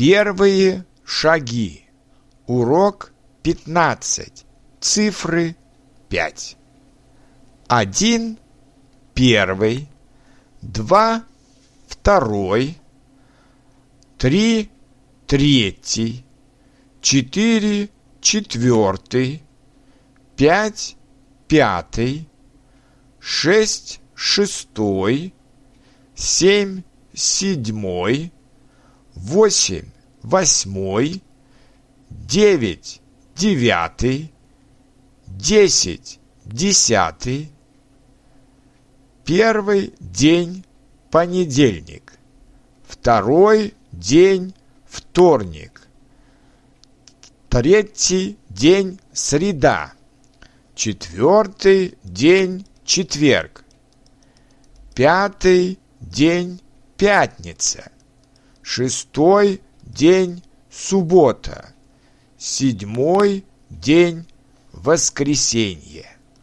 Первые шаги. Урок 15. Цифры 5. Один первый, два второй, три третий, четыре четвертый, пять пятый, шесть шестой, семь седьмой, восемь восьмой, девять девятый, десять десятый, первый день понедельник, второй день вторник, третий день среда, четвертый день четверг, пятый день пятница, шестой день суббота, седьмой день воскресенье.